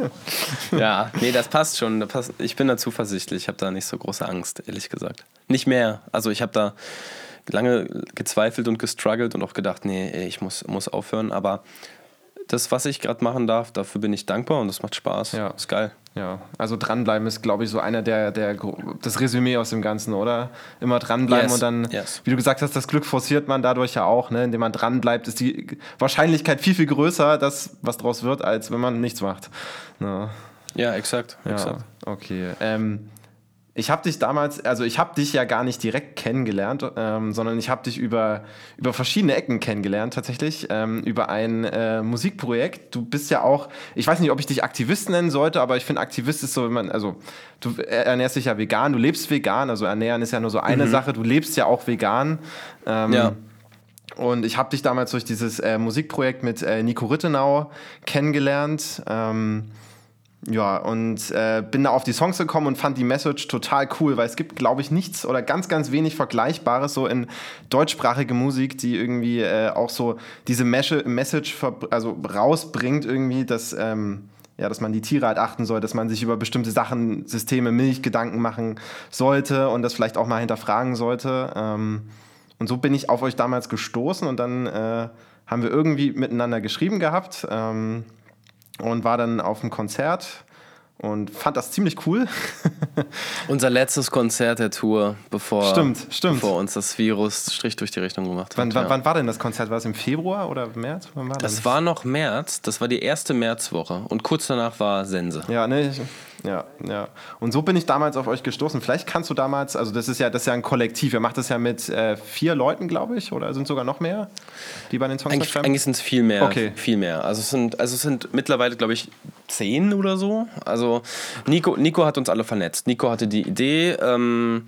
Speaker 2: ja, nee, das passt schon. Ich bin da zuversichtlich. Ich habe da nicht so große Angst, ehrlich gesagt. Nicht mehr. Also ich habe da lange gezweifelt und gestruggelt und auch gedacht, nee, ich muss, muss aufhören. Aber das, was ich gerade machen darf, dafür bin ich dankbar und das macht Spaß.
Speaker 1: Ja. Ist geil. Ja, also dranbleiben ist, glaube ich, so einer der, der, das Resümee aus dem Ganzen, oder? Immer dranbleiben yes. und dann, yes. wie du gesagt hast, das Glück forciert man dadurch ja auch, ne? Indem man dranbleibt, ist die Wahrscheinlichkeit viel, viel größer, dass was draus wird, als wenn man nichts macht.
Speaker 2: Ne? Ja, exakt.
Speaker 1: Ja,
Speaker 2: exakt.
Speaker 1: Okay. Ähm, ich habe dich damals, also ich habe dich ja gar nicht direkt kennengelernt, ähm, sondern ich habe dich über, über verschiedene Ecken kennengelernt tatsächlich, ähm, über ein äh, Musikprojekt. Du bist ja auch, ich weiß nicht, ob ich dich Aktivist nennen sollte, aber ich finde Aktivist ist so, wenn man, also du ernährst dich ja vegan, du lebst vegan, also ernähren ist ja nur so eine mhm. Sache, du lebst ja auch vegan. Ähm, ja. Und ich habe dich damals durch dieses äh, Musikprojekt mit äh, Nico Rittenau kennengelernt. Ähm, ja, und äh, bin da auf die Songs gekommen und fand die Message total cool, weil es gibt, glaube ich, nichts oder ganz, ganz wenig Vergleichbares so in deutschsprachige Musik, die irgendwie äh, auch so diese Message also rausbringt, irgendwie, dass, ähm, ja, dass man die Tiere halt achten soll, dass man sich über bestimmte Sachen, Systeme, Milch Gedanken machen sollte und das vielleicht auch mal hinterfragen sollte. Ähm, und so bin ich auf euch damals gestoßen und dann äh, haben wir irgendwie miteinander geschrieben gehabt. Ähm, und war dann auf dem Konzert und fand das ziemlich cool.
Speaker 2: Unser letztes Konzert der Tour, bevor,
Speaker 1: stimmt, stimmt.
Speaker 2: bevor uns das Virus Strich durch die Rechnung gemacht hat.
Speaker 1: Wann, ja. wann war denn das Konzert? War es im Februar oder März?
Speaker 2: War das, das war noch März, das war die erste Märzwoche und kurz danach war Sense.
Speaker 1: Ja, ne, ja, ja. Und so bin ich damals auf euch gestoßen. Vielleicht kannst du damals, also das ist ja, das ist ja ein Kollektiv. Ihr macht das ja mit äh, vier Leuten, glaube ich, oder sind sogar noch mehr, die bei den Songs
Speaker 2: Eigentlich, eigentlich sind es viel mehr. Okay. Viel mehr. Also es sind, also es sind mittlerweile, glaube ich, zehn oder so. Also Nico, Nico hat uns alle vernetzt. Nico hatte die Idee. Ähm,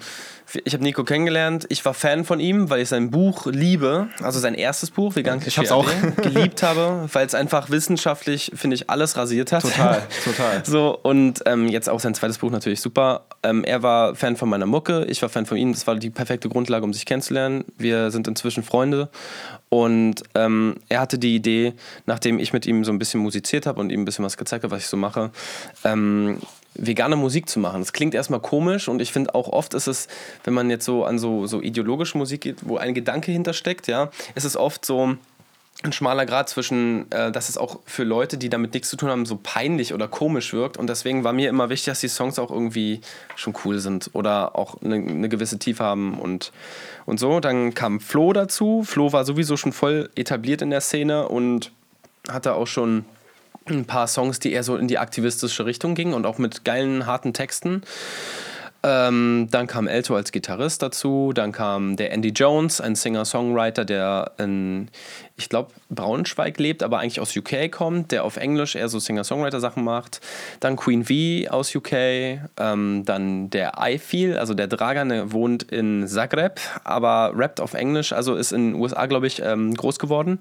Speaker 2: ich habe Nico kennengelernt. Ich war Fan von ihm, weil ich sein Buch liebe, also sein erstes Buch, Vegan
Speaker 1: Ich habe es auch
Speaker 2: geliebt habe, weil es einfach wissenschaftlich, finde ich, alles rasiert hat.
Speaker 1: Total, total.
Speaker 2: So und ähm, jetzt auch sein zweites Buch natürlich super. Ähm, er war Fan von meiner Mucke, ich war Fan von ihm. Das war die perfekte Grundlage, um sich kennenzulernen. Wir sind inzwischen Freunde und ähm, er hatte die Idee, nachdem ich mit ihm so ein bisschen musiziert habe und ihm ein bisschen was gezeigt habe, was ich so mache, ähm, vegane Musik zu machen. Das klingt erstmal komisch und ich finde auch oft ist es, wenn man jetzt so an so, so ideologische Musik geht, wo ein Gedanke hintersteckt, ja, ist es oft so, ein schmaler Grad zwischen, äh, dass es auch für Leute, die damit nichts zu tun haben, so peinlich oder komisch wirkt. Und deswegen war mir immer wichtig, dass die Songs auch irgendwie schon cool sind oder auch eine, eine gewisse Tiefe haben und, und so. Dann kam Flo dazu. Flo war sowieso schon voll etabliert in der Szene und hatte auch schon ein paar Songs, die eher so in die aktivistische Richtung gingen und auch mit geilen, harten Texten. Ähm, dann kam Elto als Gitarrist dazu. Dann kam der Andy Jones, ein Singer-Songwriter, der in, ich glaube, Braunschweig lebt, aber eigentlich aus UK kommt, der auf Englisch eher so Singer-Songwriter-Sachen macht. Dann Queen V aus UK. Ähm, dann der I Feel, also der Dragan, wohnt in Zagreb, aber rappt auf Englisch, also ist in den USA, glaube ich, ähm, groß geworden.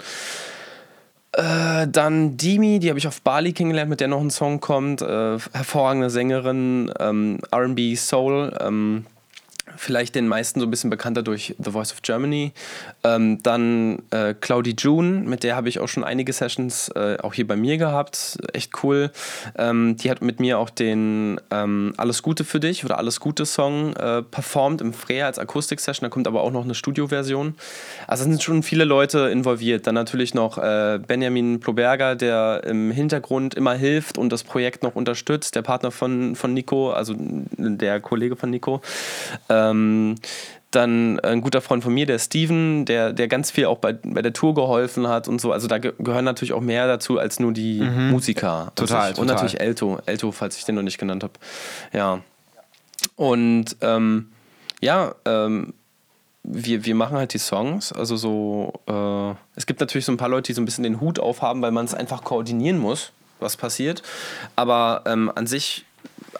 Speaker 2: Äh, dann Dimi, die habe ich auf Bali kennengelernt, mit der noch ein Song kommt. Äh, hervorragende Sängerin, ähm, RB Soul. Ähm, vielleicht den meisten so ein bisschen bekannter durch The Voice of Germany. Ähm, dann äh, Claudie June, mit der habe ich auch schon einige Sessions äh, auch hier bei mir gehabt. Echt cool. Ähm, die hat mit mir auch den ähm, Alles Gute für dich oder Alles Gute Song äh, performt im Freya als Akustik-Session. Da kommt aber auch noch eine Studioversion. Also sind schon viele Leute involviert. Dann natürlich noch äh, Benjamin Ploberger, der im Hintergrund immer hilft und das Projekt noch unterstützt. Der Partner von, von Nico, also der Kollege von Nico. Ähm, dann ein guter Freund von mir, der Steven, der, der ganz viel auch bei, bei der Tour geholfen hat und so. Also da ge gehören natürlich auch mehr dazu als nur die mhm. Musiker.
Speaker 1: Total,
Speaker 2: also, Und natürlich Elto, Elto, falls ich den noch nicht genannt habe. Ja. Und ähm, ja, ähm, wir, wir machen halt die Songs. Also so, äh, es gibt natürlich so ein paar Leute, die so ein bisschen den Hut aufhaben, weil man es einfach koordinieren muss, was passiert. Aber ähm, an sich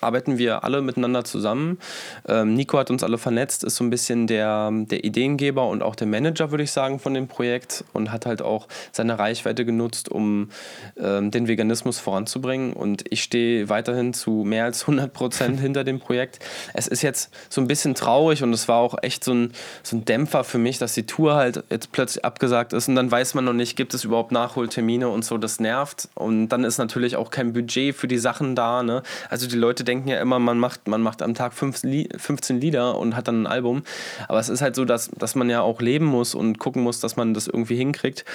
Speaker 2: arbeiten wir alle miteinander zusammen. Ähm, Nico hat uns alle vernetzt, ist so ein bisschen der, der Ideengeber und auch der Manager, würde ich sagen, von dem Projekt und hat halt auch seine Reichweite genutzt, um ähm, den Veganismus voranzubringen. Und ich stehe weiterhin zu mehr als 100 Prozent hinter dem Projekt. Es ist jetzt so ein bisschen traurig und es war auch echt so ein, so ein Dämpfer für mich, dass die Tour halt jetzt plötzlich abgesagt ist und dann weiß man noch nicht, gibt es überhaupt Nachholtermine und so, das nervt. Und dann ist natürlich auch kein Budget für die Sachen da. Ne? Also die Leute denken ja immer, man macht, man macht am Tag 15 Lieder und hat dann ein Album. Aber es ist halt so, dass, dass man ja auch leben muss und gucken muss, dass man das irgendwie hinkriegt.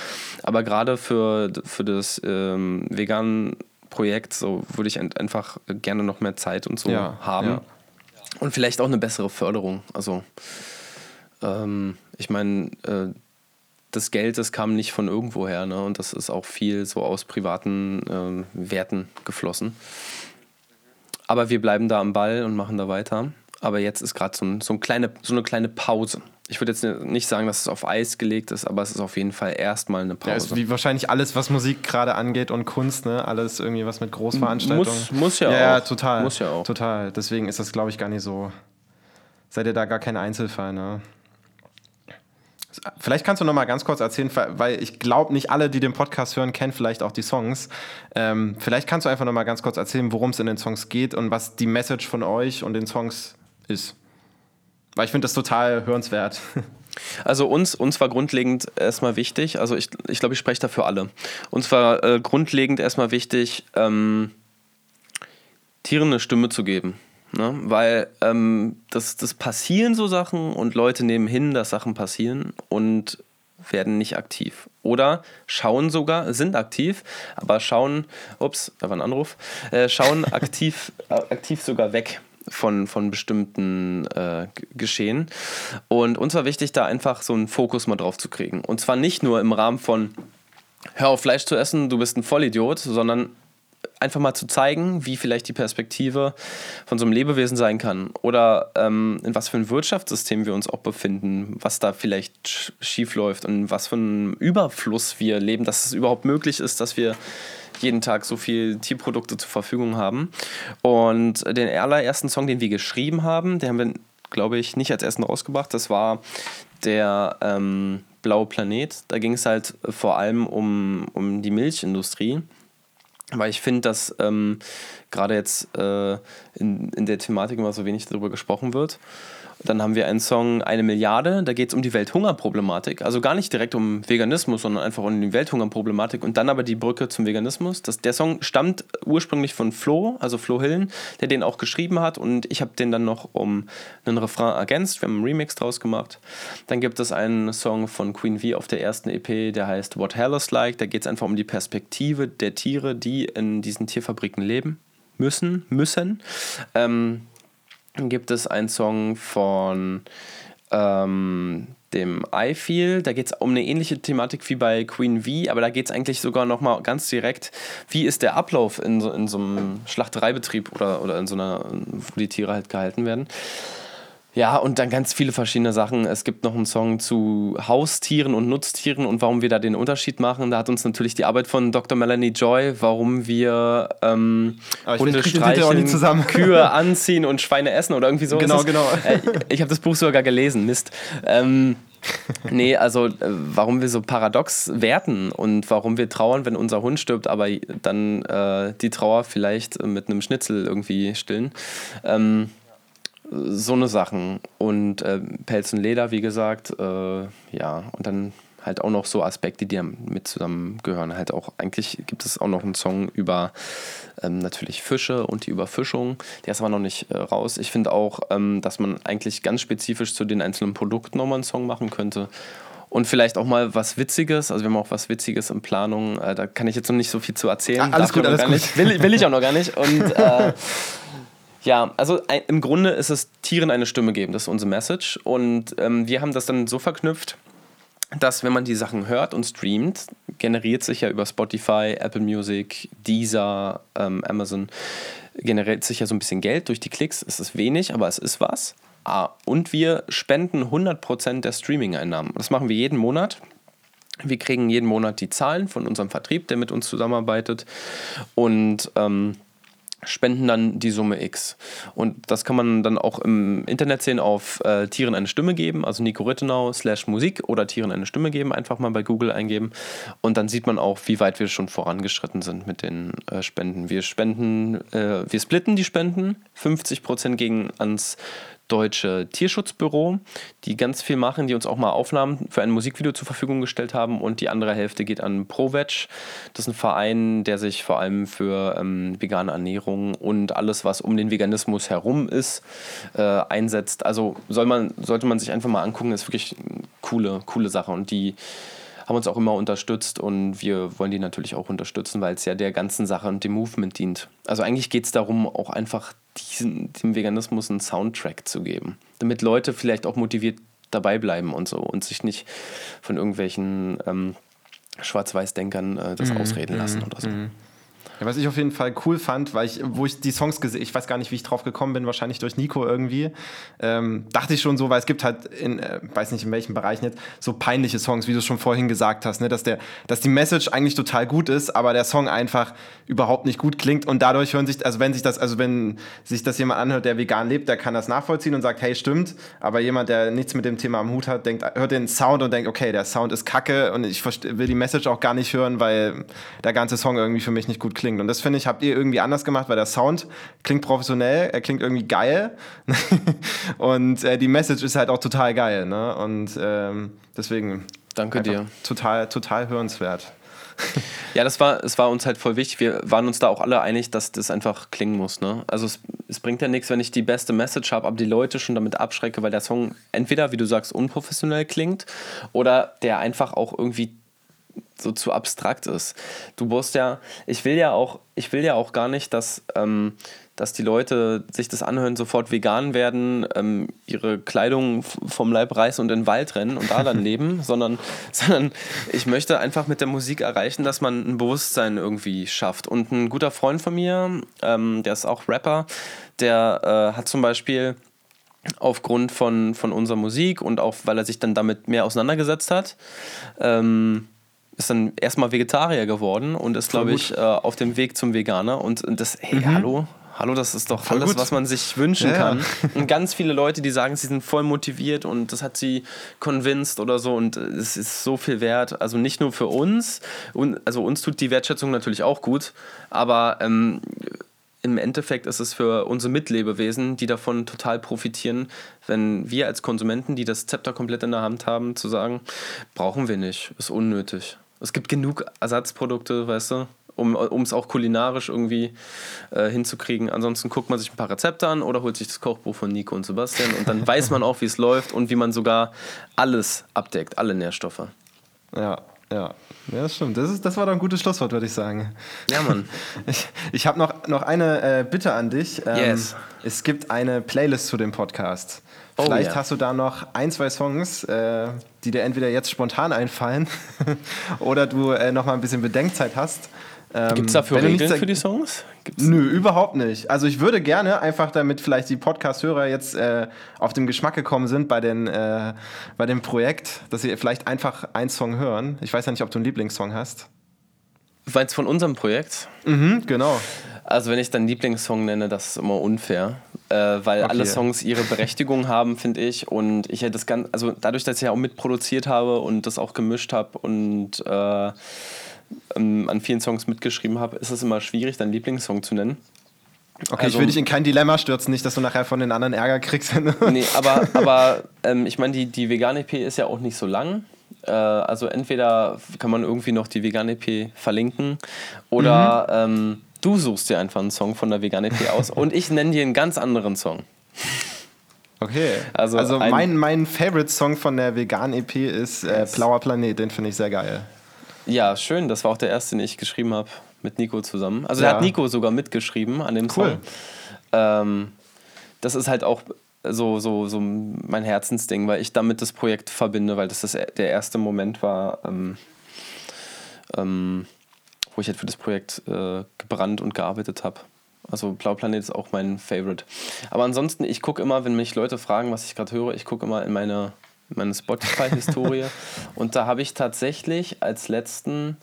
Speaker 2: Aber gerade für, für das ähm, vegan Projekt, so würde ich einfach gerne noch mehr Zeit und so ja, haben. Ja. Und vielleicht auch eine bessere Förderung. Also, ähm, ich meine, äh, das Geld, das kam nicht von irgendwoher, ne? Und das ist auch viel so aus privaten äh, Werten geflossen. Aber wir bleiben da am Ball und machen da weiter. Aber jetzt ist gerade so, ein, so, ein kleine, so eine kleine Pause. Ich würde jetzt nicht sagen, dass es auf Eis gelegt ist, aber es ist auf jeden Fall erstmal eine Pause. Ja, ist
Speaker 1: wie wahrscheinlich alles, was Musik gerade angeht und Kunst, ne? Alles irgendwie was mit Großveranstaltungen.
Speaker 2: Muss, muss ja,
Speaker 1: ja
Speaker 2: auch.
Speaker 1: Ja, total.
Speaker 2: Muss ja auch.
Speaker 1: Total. Deswegen ist das, glaube ich, gar nicht so. Seid ihr da gar kein Einzelfall, ne? Vielleicht kannst du noch mal ganz kurz erzählen, weil ich glaube, nicht alle, die den Podcast hören, kennen vielleicht auch die Songs. Ähm, vielleicht kannst du einfach noch mal ganz kurz erzählen, worum es in den Songs geht und was die Message von euch und den Songs ist. Weil ich finde das total hörenswert.
Speaker 2: Also uns, uns war grundlegend erstmal wichtig, also ich, ich glaube, ich spreche da für alle. Uns war äh, grundlegend erstmal wichtig, ähm, Tieren eine Stimme zu geben. Ne? Weil ähm, das, das passieren so Sachen und Leute nehmen hin, dass Sachen passieren und werden nicht aktiv. Oder schauen sogar, sind aktiv, aber schauen, ups, da war ein Anruf, äh, schauen aktiv, äh, aktiv sogar weg von, von bestimmten äh, Geschehen. Und uns war wichtig, da einfach so einen Fokus mal drauf zu kriegen. Und zwar nicht nur im Rahmen von, hör auf Fleisch zu essen, du bist ein Vollidiot, sondern einfach mal zu zeigen, wie vielleicht die Perspektive von so einem Lebewesen sein kann oder ähm, in was für ein Wirtschaftssystem wir uns auch befinden, was da vielleicht schief läuft und was für einen Überfluss wir leben, dass es überhaupt möglich ist, dass wir jeden Tag so viel Tierprodukte zur Verfügung haben. Und den allerersten Song, den wir geschrieben haben, den haben wir, glaube ich, nicht als ersten rausgebracht. Das war der ähm, Blaue Planet. Da ging es halt vor allem um, um die Milchindustrie weil ich finde, dass ähm, gerade jetzt äh, in, in der Thematik immer so wenig darüber gesprochen wird. Dann haben wir einen Song Eine Milliarde, da geht es um die Welthungerproblematik. Also gar nicht direkt um Veganismus, sondern einfach um die Welthungerproblematik. Und dann aber die Brücke zum Veganismus. Das, der Song stammt ursprünglich von Flo, also Flo Hillen, der den auch geschrieben hat. Und ich habe den dann noch um einen Refrain ergänzt. Wir haben einen Remix draus gemacht. Dann gibt es einen Song von Queen V auf der ersten EP, der heißt What Hell is Like. Da geht es einfach um die Perspektive der Tiere, die in diesen Tierfabriken leben müssen. müssen. Ähm, gibt es einen Song von ähm, dem I Feel. Da geht es um eine ähnliche Thematik wie bei Queen V, aber da geht es eigentlich sogar nochmal ganz direkt, wie ist der Ablauf in so, in so einem Schlachtereibetrieb oder, oder in so einer, wo die Tiere halt gehalten werden. Ja, und dann ganz viele verschiedene Sachen. Es gibt noch einen Song zu Haustieren und Nutztieren und warum wir da den Unterschied machen. Da hat uns natürlich die Arbeit von Dr. Melanie Joy, warum wir ähm, Hunde streicheln, Kühe anziehen und Schweine essen oder irgendwie so.
Speaker 1: Genau, genau.
Speaker 2: Äh, ich habe das Buch sogar gelesen, Mist. Ähm, nee, also äh, warum wir so paradox werten und warum wir trauern, wenn unser Hund stirbt, aber dann äh, die Trauer vielleicht mit einem Schnitzel irgendwie stillen. Ähm, so eine Sachen. Und äh, Pelz und Leder, wie gesagt, äh, ja, und dann halt auch noch so Aspekte, die mit zusammengehören. Halt auch, eigentlich gibt es auch noch einen Song über ähm, natürlich Fische und die Überfischung. Der ist aber noch nicht äh, raus. Ich finde auch, ähm, dass man eigentlich ganz spezifisch zu den einzelnen Produkten nochmal einen Song machen könnte. Und vielleicht auch mal was Witziges. Also wir haben auch was Witziges in Planung. Äh, da kann ich jetzt noch nicht so viel zu erzählen. Ah,
Speaker 1: alles gut, alles
Speaker 2: gut. Will, will, ich auch noch gar nicht. Und äh, Ja, also im Grunde ist es Tieren eine Stimme geben, das ist unsere Message. Und ähm, wir haben das dann so verknüpft, dass wenn man die Sachen hört und streamt, generiert sich ja über Spotify, Apple Music, Deezer, ähm, Amazon, generiert sich ja so ein bisschen Geld durch die Klicks. Es ist wenig, aber es ist was. Ah, und wir spenden 100% der Streaming-Einnahmen. Das machen wir jeden Monat. Wir kriegen jeden Monat die Zahlen von unserem Vertrieb, der mit uns zusammenarbeitet. Und ähm, spenden dann die Summe X. Und das kann man dann auch im Internet sehen auf äh, Tieren eine Stimme geben, also Nico Rittenau slash Musik oder Tieren eine Stimme geben, einfach mal bei Google eingeben. Und dann sieht man auch, wie weit wir schon vorangeschritten sind mit den äh, Spenden. Wir spenden, äh, wir splitten die Spenden, 50% gegen ans Deutsche Tierschutzbüro, die ganz viel machen, die uns auch mal Aufnahmen für ein Musikvideo zur Verfügung gestellt haben und die andere Hälfte geht an ProVeg. Das ist ein Verein, der sich vor allem für ähm, vegane Ernährung und alles, was um den Veganismus herum ist, äh, einsetzt. Also soll man, sollte man sich einfach mal angucken, ist wirklich eine coole, coole Sache und die haben uns auch immer unterstützt und wir wollen die natürlich auch unterstützen, weil es ja der ganzen Sache und dem Movement dient. Also eigentlich geht es darum, auch einfach diesen, dem Veganismus einen Soundtrack zu geben, damit Leute vielleicht auch motiviert dabei bleiben und so und sich nicht von irgendwelchen ähm, Schwarz-Weiß-Denkern äh, das mhm. ausreden lassen oder so. Mhm.
Speaker 1: Ja, was ich auf jeden Fall cool fand, weil ich, wo ich die Songs gesehen, ich weiß gar nicht, wie ich drauf gekommen bin, wahrscheinlich durch Nico irgendwie, ähm, dachte ich schon so, weil es gibt halt in, äh, weiß nicht in welchen Bereichen jetzt, so peinliche Songs, wie du schon vorhin gesagt hast, ne, dass der, dass die Message eigentlich total gut ist, aber der Song einfach überhaupt nicht gut klingt und dadurch hören sich, also wenn sich das, also wenn sich das jemand anhört, der vegan lebt, der kann das nachvollziehen und sagt, hey, stimmt, aber jemand, der nichts mit dem Thema am Hut hat, denkt, hört den Sound und denkt, okay, der Sound ist kacke und ich will die Message auch gar nicht hören, weil der ganze Song irgendwie für mich nicht gut klingt klingt. Und das finde ich, habt ihr irgendwie anders gemacht, weil der Sound klingt professionell, er klingt irgendwie geil. und äh, die Message ist halt auch total geil. Ne? Und ähm, deswegen.
Speaker 2: Danke dir.
Speaker 1: Total, total hörenswert.
Speaker 2: ja, das war, es war uns halt voll wichtig. Wir waren uns da auch alle einig, dass das einfach klingen muss. Ne? Also es, es bringt ja nichts, wenn ich die beste Message habe, aber die Leute schon damit abschrecke, weil der Song entweder, wie du sagst, unprofessionell klingt oder der einfach auch irgendwie so zu abstrakt ist. Du musst ja, ich will ja auch, ich will ja auch gar nicht, dass, ähm, dass die Leute sich das anhören, sofort vegan werden, ähm, ihre Kleidung vom Leib reißen und in den Wald rennen und da dann leben, sondern, sondern ich möchte einfach mit der Musik erreichen, dass man ein Bewusstsein irgendwie schafft. Und ein guter Freund von mir, ähm, der ist auch Rapper, der äh, hat zum Beispiel aufgrund von, von unserer Musik und auch weil er sich dann damit mehr auseinandergesetzt hat, ähm, ist dann erstmal Vegetarier geworden und ist, glaube ich, äh, auf dem Weg zum Veganer. Und das, hey, mhm. hallo, hallo, das ist doch voll alles, gut. was man sich wünschen ja, kann. Und ganz viele Leute, die sagen, sie sind voll motiviert und das hat sie convinced oder so und es ist so viel wert. Also nicht nur für uns, und, also uns tut die Wertschätzung natürlich auch gut, aber ähm, im Endeffekt ist es für unsere Mitlebewesen, die davon total profitieren, wenn wir als Konsumenten, die das Zepter komplett in der Hand haben, zu sagen, brauchen wir nicht, ist unnötig. Es gibt genug Ersatzprodukte, weißt du, um es auch kulinarisch irgendwie äh, hinzukriegen. Ansonsten guckt man sich ein paar Rezepte an oder holt sich das Kochbuch von Nico und Sebastian und dann weiß man auch, wie es läuft und wie man sogar alles abdeckt, alle Nährstoffe.
Speaker 1: Ja, ja, ja, das stimmt. Das, ist, das war doch ein gutes Schlusswort, würde ich sagen.
Speaker 2: Ja, Mann.
Speaker 1: Ich, ich habe noch, noch eine äh, Bitte an dich.
Speaker 2: Ähm, yes.
Speaker 1: Es gibt eine Playlist zu dem Podcast. Oh, Vielleicht yeah. hast du da noch ein, zwei Songs, äh, die dir entweder jetzt spontan einfallen oder du äh, noch mal ein bisschen Bedenkzeit hast.
Speaker 2: Ähm, Gibt es dafür Regeln für die Songs?
Speaker 1: Gibt's Nö, überhaupt nicht. Also ich würde gerne, einfach damit vielleicht die Podcast-Hörer jetzt äh, auf den Geschmack gekommen sind bei, den, äh, bei dem Projekt, dass sie vielleicht einfach einen Song hören. Ich weiß ja nicht, ob du einen Lieblingssong hast.
Speaker 2: Du meinst von unserem Projekt?
Speaker 1: Mhm, genau.
Speaker 2: Also wenn ich deinen Lieblingssong nenne, das ist immer unfair, äh, weil okay. alle Songs ihre Berechtigung haben, finde ich. Und ich hätte das ganz, also dadurch, dass ich ja auch mitproduziert habe und das auch gemischt habe und äh, ähm, an vielen Songs mitgeschrieben habe, ist es immer schwierig, deinen Lieblingssong zu nennen.
Speaker 1: Okay, also, ich will dich in kein Dilemma stürzen, nicht, dass du nachher von den anderen Ärger kriegst.
Speaker 2: nee, aber, aber ähm, ich meine, die, die Vegan-EP ist ja auch nicht so lang. Äh, also entweder kann man irgendwie noch die Vegan-EP verlinken oder mhm. ähm, du suchst dir einfach einen Song von der Vegan-EP aus und ich nenne dir einen ganz anderen Song.
Speaker 1: Okay, also, also mein, mein Favorite-Song von der Vegan-EP ist äh, Blauer Planet, den finde ich sehr geil.
Speaker 2: Ja, schön. Das war auch der erste, den ich geschrieben habe mit Nico zusammen. Also ja. da hat Nico sogar mitgeschrieben an dem cool. Song. Ähm, das ist halt auch so, so, so mein Herzensding, weil ich damit das Projekt verbinde, weil das, das der erste Moment war, ähm, ähm, wo ich halt für das Projekt äh, gebrannt und gearbeitet habe. Also Blauplanet ist auch mein Favorite. Aber ansonsten, ich gucke immer, wenn mich Leute fragen, was ich gerade höre, ich gucke immer in meine meine Spotify-Historie. und da habe ich tatsächlich als letzten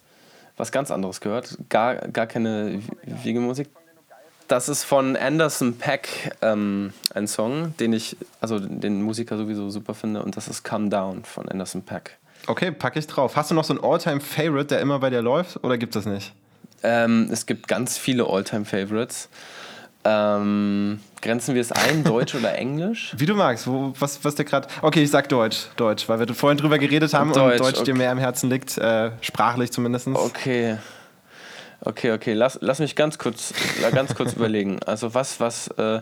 Speaker 2: was ganz anderes gehört. Gar, gar keine Wiegemusik. Das ist von Anderson Peck ähm, ein Song, den ich, also den Musiker sowieso super finde. Und das ist Come Down von Anderson Peck.
Speaker 1: Okay, packe ich drauf. Hast du noch so einen All-Time-Favorite, der immer bei dir läuft? Oder gibt es nicht?
Speaker 2: Ähm, es gibt ganz viele All-Time-Favorites. Ähm, grenzen wir es ein, Deutsch oder Englisch?
Speaker 1: Wie du magst. Wo, was, was dir gerade. Okay, ich sag Deutsch. Deutsch, weil wir vorhin drüber geredet haben Deutsch, und Deutsch okay. dir mehr am Herzen liegt, äh, sprachlich zumindest.
Speaker 2: Okay. Okay, okay. Lass, lass mich ganz kurz, ganz kurz überlegen. Also was, was, äh,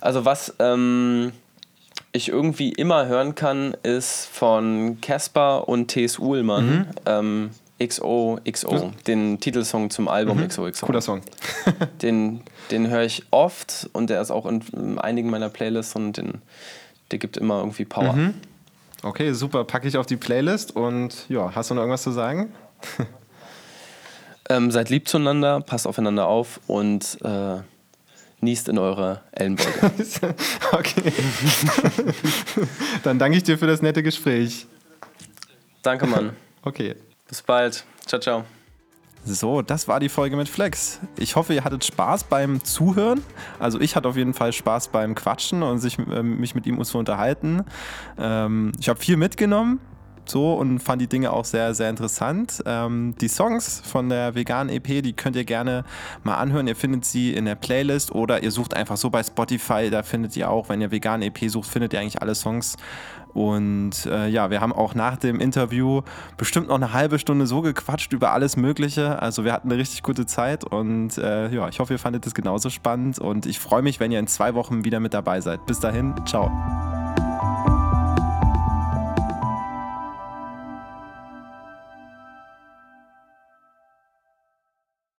Speaker 2: also was ähm, ich irgendwie immer hören kann, ist von Casper und T.S. Uhlmann. Mhm. Ähm, XO, XO, den Titelsong zum Album mhm. XO,
Speaker 1: Cooler Song.
Speaker 2: den den höre ich oft und der ist auch in einigen meiner Playlists und den, der gibt immer irgendwie Power. Mhm.
Speaker 1: Okay, super, packe ich auf die Playlist und ja, hast du noch irgendwas zu sagen?
Speaker 2: ähm, seid lieb zueinander, passt aufeinander auf und äh, niest in eure Ellenbeuge.
Speaker 1: okay. Dann danke ich dir für das nette Gespräch.
Speaker 2: Danke, Mann.
Speaker 1: Okay.
Speaker 2: Bis bald. Ciao, ciao.
Speaker 1: So, das war die Folge mit Flex. Ich hoffe, ihr hattet Spaß beim Zuhören. Also ich hatte auf jeden Fall Spaß beim Quatschen und sich, äh, mich mit ihm zu unterhalten. Ähm, ich habe viel mitgenommen so und fand die Dinge auch sehr, sehr interessant. Ähm, die Songs von der veganen EP, die könnt ihr gerne mal anhören. Ihr findet sie in der Playlist oder ihr sucht einfach so bei Spotify, da findet ihr auch, wenn ihr vegan EP sucht, findet ihr eigentlich alle Songs und äh, ja, wir haben auch nach dem Interview bestimmt noch eine halbe Stunde so gequatscht über alles Mögliche. Also wir hatten eine richtig gute Zeit und äh, ja, ich hoffe, ihr fandet es genauso spannend und ich freue mich, wenn ihr in zwei Wochen wieder mit dabei seid. Bis dahin, ciao.